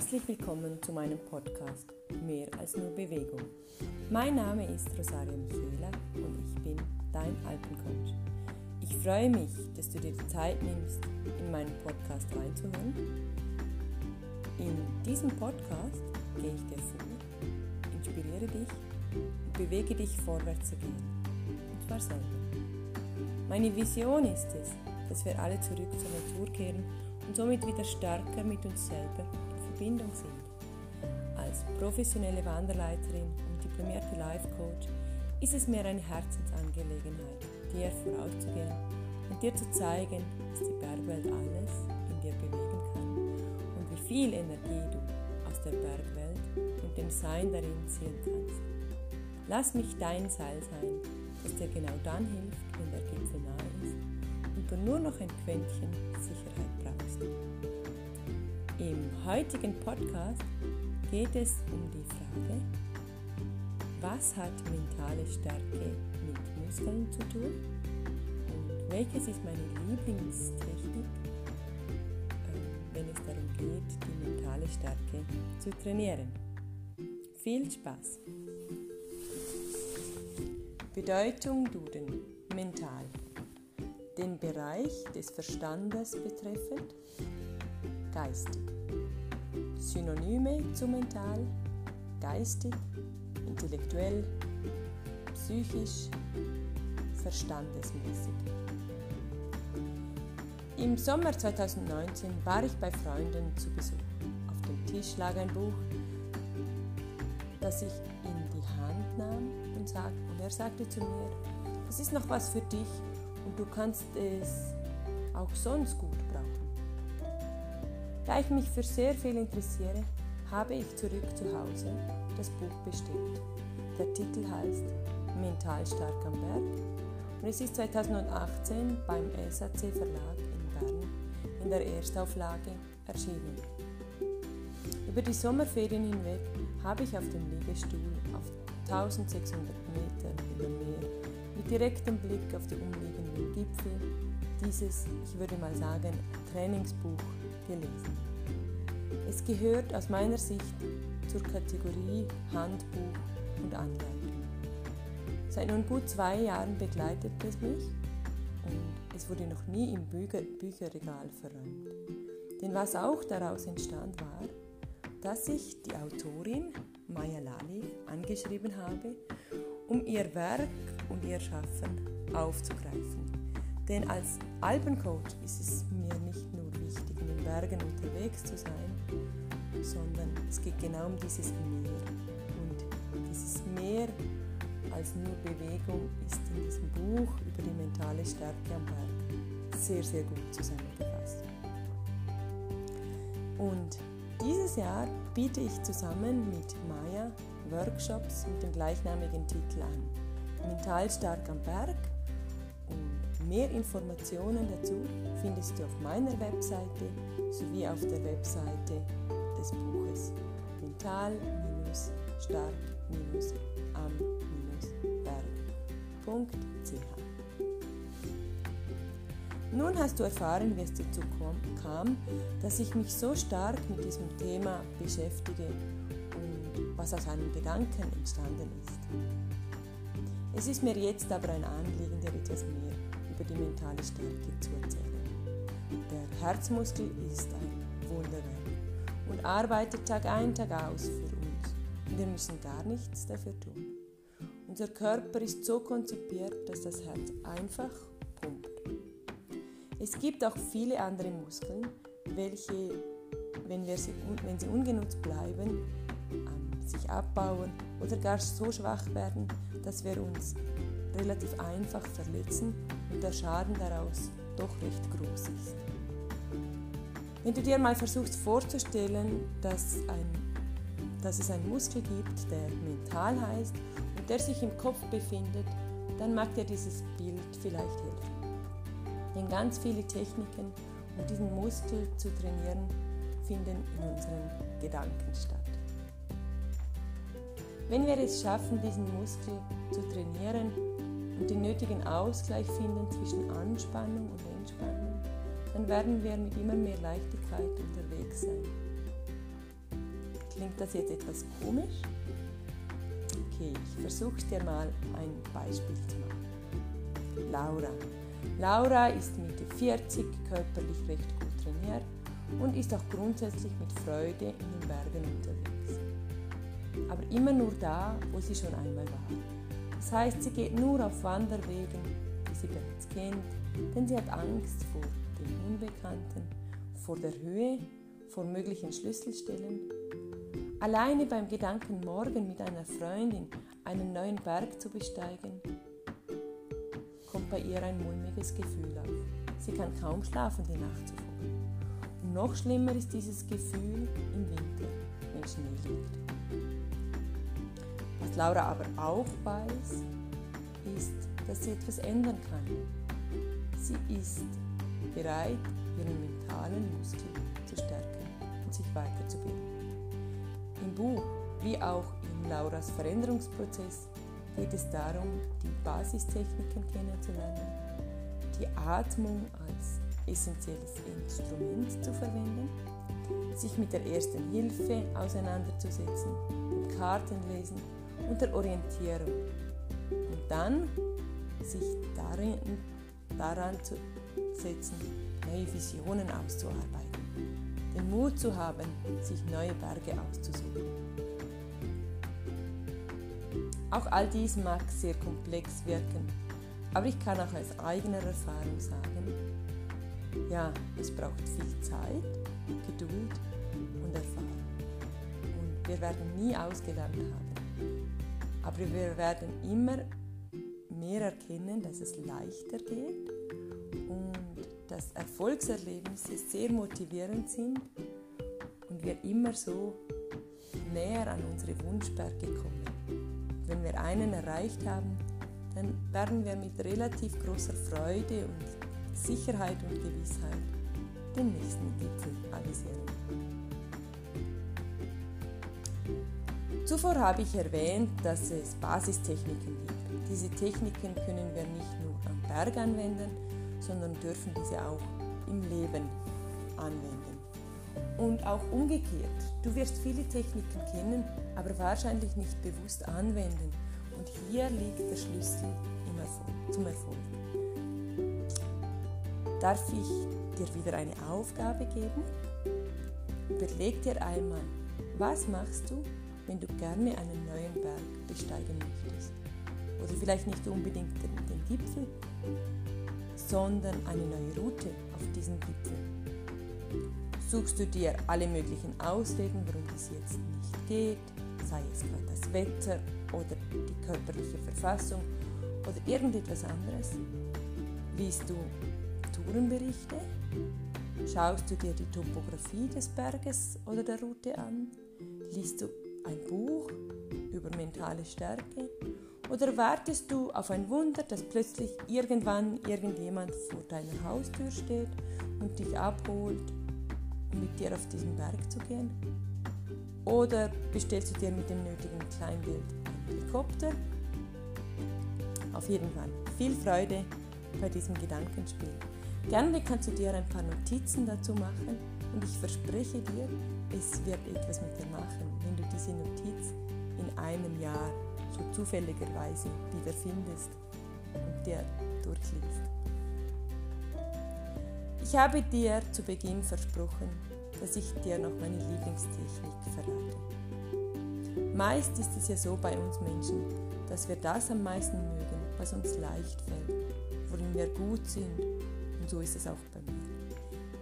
Herzlich willkommen zu meinem Podcast Mehr als nur Bewegung. Mein Name ist Rosaria Michela und ich bin dein Alpencoach. Ich freue mich, dass du dir die Zeit nimmst, in meinen Podcast reinzuhören. In diesem Podcast gehe ich dir vor, inspiriere dich und bewege dich vorwärts zu gehen. Und zwar selber. Meine Vision ist es, dass wir alle zurück zur Natur kehren und somit wieder stärker mit uns selber Verbindung sind. Als professionelle Wanderleiterin und diplomierte Life Coach ist es mir eine Herzensangelegenheit, dir vorauszugehen und dir zu zeigen, dass die Bergwelt alles in dir bewegen kann und wie viel Energie du aus der Bergwelt und dem Sein darin ziehen kannst. Lass mich dein Seil sein, das dir genau dann hilft, wenn der Gipfel nahe ist und du nur noch ein Quäntchen brauchst. Im heutigen Podcast geht es um die Frage, was hat mentale Stärke mit Muskeln zu tun und welches ist meine Lieblingstechnik, ähm, wenn es darum geht, die mentale Stärke zu trainieren. Viel Spaß! Bedeutung Duden mental. Den Bereich des Verstandes betreffend geistig. Synonyme zu mental, geistig, intellektuell, psychisch, verstandesmäßig. Im Sommer 2019 war ich bei Freunden zu Besuch. Auf dem Tisch lag ein Buch, das ich in die Hand nahm und, sag, und er sagte zu mir, das ist noch was für dich und du kannst es auch sonst gut da ich mich für sehr viel interessiere, habe ich zurück zu Hause das Buch bestellt. Der Titel heißt Mental stark am Berg und es ist 2018 beim SAC Verlag in Bern in der Erstauflage erschienen. Über die Sommerferien hinweg habe ich auf dem Liegestuhl auf 1600 Meter über Meer mit direktem Blick auf die umliegenden Gipfel dieses, ich würde mal sagen, Trainingsbuch gelesen. Es gehört aus meiner Sicht zur Kategorie Handbuch und Anleitung. Seit nun gut zwei Jahren begleitet es mich und es wurde noch nie im Bücher Bücherregal verräumt. Denn was auch daraus entstand war, dass ich die Autorin Maya Lali angeschrieben habe, um ihr Werk und ihr Schaffen aufzugreifen. Denn als Alpencoach ist es mir nicht nur wichtig, in den Bergen unterwegs zu sein, sondern es geht genau um dieses Meer. Und dieses Meer als nur Bewegung ist in diesem Buch über die mentale Stärke am Berg sehr, sehr gut zusammengefasst. Und dieses Jahr biete ich zusammen mit Maya Workshops mit dem gleichnamigen Titel an. Mental stark am Berg Mehr Informationen dazu findest du auf meiner Webseite sowie auf der Webseite des Buches mental-stark-am-berg.ch. Nun hast du erfahren, wie es dazu kam, dass ich mich so stark mit diesem Thema beschäftige und was aus einem Gedanken entstanden ist. Es ist mir jetzt aber ein Anliegen, dir etwas mehr über die mentale Stärke zu erzählen. Der Herzmuskel ist ein Wunderwerk und arbeitet Tag ein, Tag aus für uns. Wir müssen gar nichts dafür tun. Unser Körper ist so konzipiert, dass das Herz einfach pumpt. Es gibt auch viele andere Muskeln, welche, wenn, sie, wenn sie ungenutzt bleiben, sich abbauen oder gar so schwach werden, dass wir uns relativ einfach verletzen und der Schaden daraus doch recht groß ist. Wenn du dir mal versuchst vorzustellen, dass, ein, dass es einen Muskel gibt, der mental heißt und der sich im Kopf befindet, dann mag dir dieses Bild vielleicht helfen. Denn ganz viele Techniken, um diesen Muskel zu trainieren, finden in unseren Gedanken statt. Wenn wir es schaffen, diesen Muskel zu trainieren, und den nötigen Ausgleich finden zwischen Anspannung und Entspannung, dann werden wir mit immer mehr Leichtigkeit unterwegs sein. Klingt das jetzt etwas komisch? Okay, ich versuche dir mal ein Beispiel zu machen. Laura. Laura ist Mitte 40, körperlich recht gut trainiert und ist auch grundsätzlich mit Freude in den Bergen unterwegs. Aber immer nur da, wo sie schon einmal war. Das heißt, sie geht nur auf Wanderwegen, die sie bereits kennt, denn sie hat Angst vor dem Unbekannten, vor der Höhe, vor möglichen Schlüsselstellen. Alleine beim Gedanken, morgen mit einer Freundin einen neuen Berg zu besteigen, kommt bei ihr ein mulmiges Gefühl auf. Sie kann kaum schlafen die Nacht zuvor. Und noch schlimmer ist dieses Gefühl im Winter, wenn Schnee liegt. Was Laura aber auch weiß, ist, dass sie etwas ändern kann. Sie ist bereit, ihren mentalen Muskel zu stärken und sich weiterzubilden. Im Buch wie auch in Lauras Veränderungsprozess geht es darum, die Basistechniken kennenzulernen, die Atmung als essentielles Instrument zu verwenden, sich mit der ersten Hilfe auseinanderzusetzen, Kartenlesen und der Orientierung und dann sich darin, daran zu setzen, neue Visionen auszuarbeiten, den Mut zu haben, sich neue Berge auszusuchen. Auch all dies mag sehr komplex wirken, aber ich kann auch aus eigener Erfahrung sagen, ja, es braucht viel Zeit, Geduld und Erfahrung. Und wir werden nie ausgelernt haben. Aber wir werden immer mehr erkennen, dass es leichter geht und dass Erfolgserlebnisse sehr motivierend sind und wir immer so näher an unsere Wunschberge kommen wenn wir einen erreicht haben, dann werden wir mit relativ großer Freude und Sicherheit und Gewissheit den nächsten Gipfel avisieren. Zuvor habe ich erwähnt, dass es Basistechniken gibt. Diese Techniken können wir nicht nur am Berg anwenden, sondern dürfen diese auch im Leben anwenden. Und auch umgekehrt. Du wirst viele Techniken kennen, aber wahrscheinlich nicht bewusst anwenden. Und hier liegt der Schlüssel zum Erfolg. Darf ich dir wieder eine Aufgabe geben? Überleg dir einmal, was machst du, wenn du gerne einen neuen Berg besteigen möchtest? Oder vielleicht nicht unbedingt den, den Gipfel, sondern eine neue Route auf diesen Gipfel. Suchst du dir alle möglichen Ausreden, warum es jetzt nicht geht, sei es gerade das Wetter oder die körperliche Verfassung oder irgendetwas anderes? Liest du Tourenberichte? Schaust du dir die Topografie des Berges oder der Route an? Liest du ein Buch über mentale Stärke? Oder wartest du auf ein Wunder, dass plötzlich irgendwann irgendjemand vor deiner Haustür steht und dich abholt, um mit dir auf diesen Berg zu gehen? Oder bestellst du dir mit dem nötigen Kleingeld einen Helikopter? Auf jeden Fall viel Freude bei diesem Gedankenspiel. Gerne kannst du dir ein paar Notizen dazu machen und ich verspreche dir, es wird etwas mit dir machen, wenn du diese Notiz in einem Jahr so zufälligerweise wiederfindest und dir durchliest. Ich habe dir zu Beginn versprochen, dass ich dir noch meine Lieblingstechnik verrate. Meist ist es ja so bei uns Menschen, dass wir das am meisten mögen, was uns leicht fällt, worin wir gut sind. Und so ist es auch bei.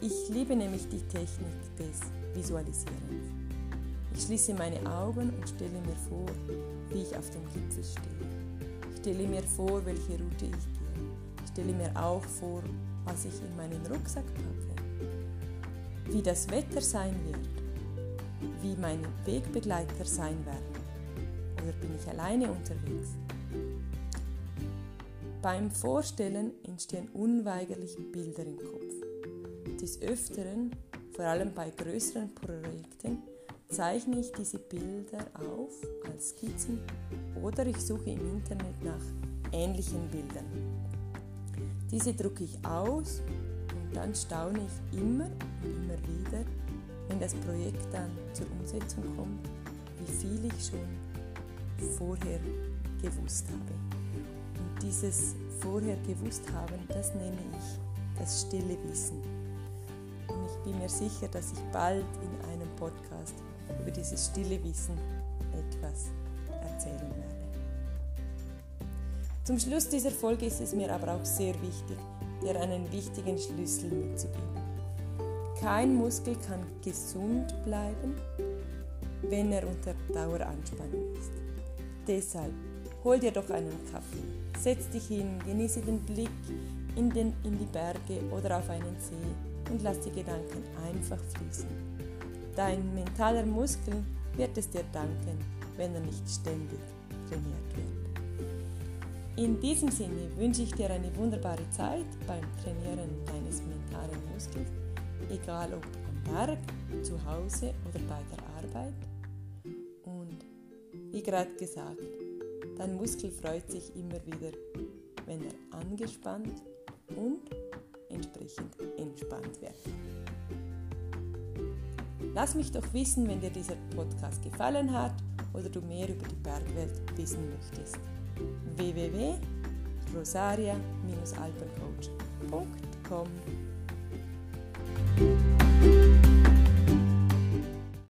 Ich liebe nämlich die Technik des Visualisierens. Ich schließe meine Augen und stelle mir vor, wie ich auf dem Gipfel stehe. Ich stelle mir vor, welche Route ich gehe. Ich stelle mir auch vor, was ich in meinen Rucksack packe wie das Wetter sein wird, wie meine Wegbegleiter sein werden oder bin ich alleine unterwegs. Beim Vorstellen entstehen unweigerlich Bilder im Kopf. Des Öfteren, vor allem bei größeren Projekten, zeichne ich diese Bilder auf als Skizzen oder ich suche im Internet nach ähnlichen Bildern. Diese drucke ich aus und dann staune ich immer und immer wieder, wenn das Projekt dann zur Umsetzung kommt, wie viel ich schon vorher gewusst habe. Und dieses vorher gewusst haben, das nenne ich das stille Wissen. Bin mir sicher, dass ich bald in einem Podcast über dieses stille Wissen etwas erzählen werde. Zum Schluss dieser Folge ist es mir aber auch sehr wichtig, dir einen wichtigen Schlüssel mitzugeben. Kein Muskel kann gesund bleiben, wenn er unter Daueranspannung ist. Deshalb hol dir doch einen Kaffee, setz dich hin, genieße den Blick in, den, in die Berge oder auf einen See und lass die Gedanken einfach fließen. Dein mentaler Muskel wird es dir danken, wenn er nicht ständig trainiert wird. In diesem Sinne wünsche ich dir eine wunderbare Zeit beim Trainieren deines mentalen Muskels, egal ob am Berg, zu Hause oder bei der Arbeit. Und wie gerade gesagt, dein Muskel freut sich immer wieder, wenn er angespannt und entsprechend entspannt wird. Lass mich doch wissen, wenn dir dieser Podcast gefallen hat oder du mehr über die Bergwelt wissen möchtest. www.rosaria-alpencoach.com